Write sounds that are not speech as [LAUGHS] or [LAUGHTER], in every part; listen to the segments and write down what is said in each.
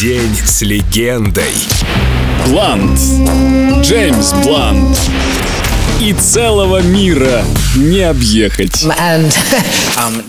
День с легендой. Блант. Джеймс Блант. И целого мира не объехать. [LAUGHS] and um,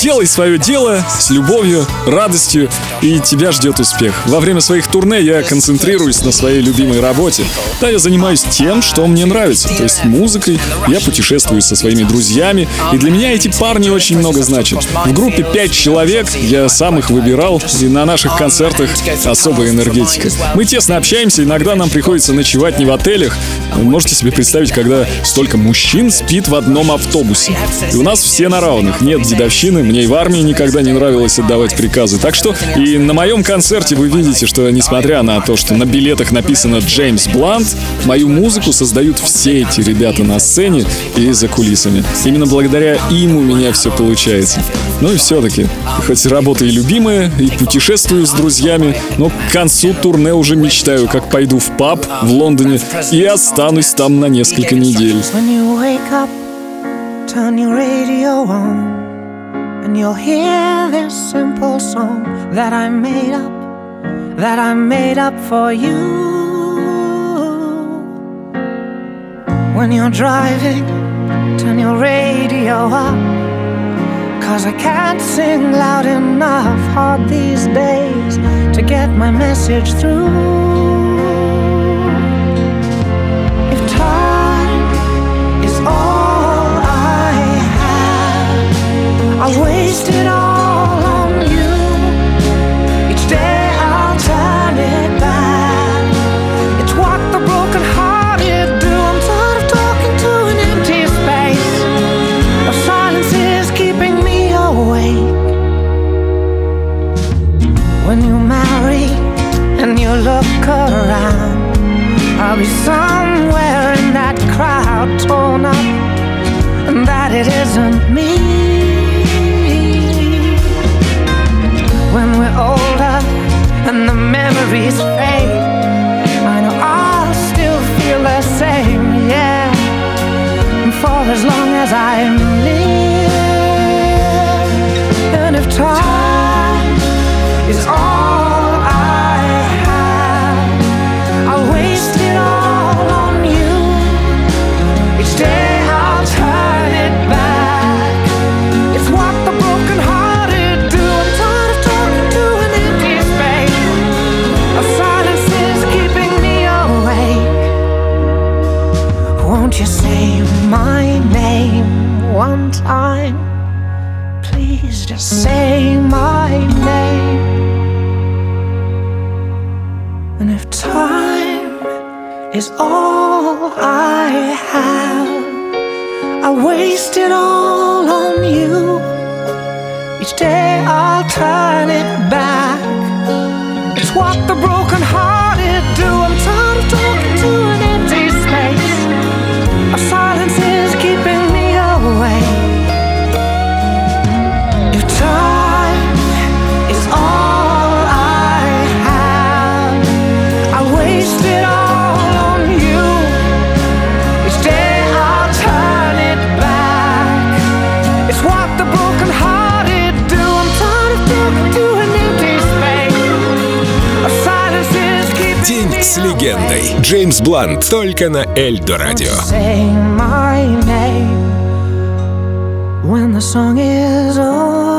Делай свое дело с любовью, радостью, и тебя ждет успех. Во время своих турне я концентрируюсь на своей любимой работе. Да, я занимаюсь тем, что мне нравится, то есть музыкой. Я путешествую со своими друзьями, и для меня эти парни очень много значат. В группе пять человек, я сам их выбирал, и на наших концертах особая энергетика. Мы тесно общаемся, иногда нам приходится ночевать не в отелях. Вы можете себе представить, когда столько мужчин спит в одном автобусе. И у нас все на равных, нет дедовщины, мне и в армии никогда не нравилось отдавать приказы. Так что и на моем концерте вы видите, что несмотря на то, что на билетах написано Джеймс Блант, мою музыку создают все эти ребята на сцене и за кулисами. Именно благодаря им у меня все получается. Ну и все-таки, хоть работа и любимая, и путешествую с друзьями, но к концу турне уже мечтаю, как пойду в паб в Лондоне и останусь там на несколько недель. When you wake up, turn your radio on, and you'll hear this simple song that I made up, that I made up for you. When you're driving, turn your radio up, cause I can't sing loud enough hard these days to get my message through. Marry and you look around. I'll be somewhere in that crowd torn up, and that it isn't me. When we're older and the memories fade, I know I'll still feel the same, yeah. And for as long as I live, Say my name one time? Please just say my name. And if time is all I have, I waste it all on you. Each day I'll turn it День с легендой. Джеймс Блант только на Эльдо Радио. When the song is over.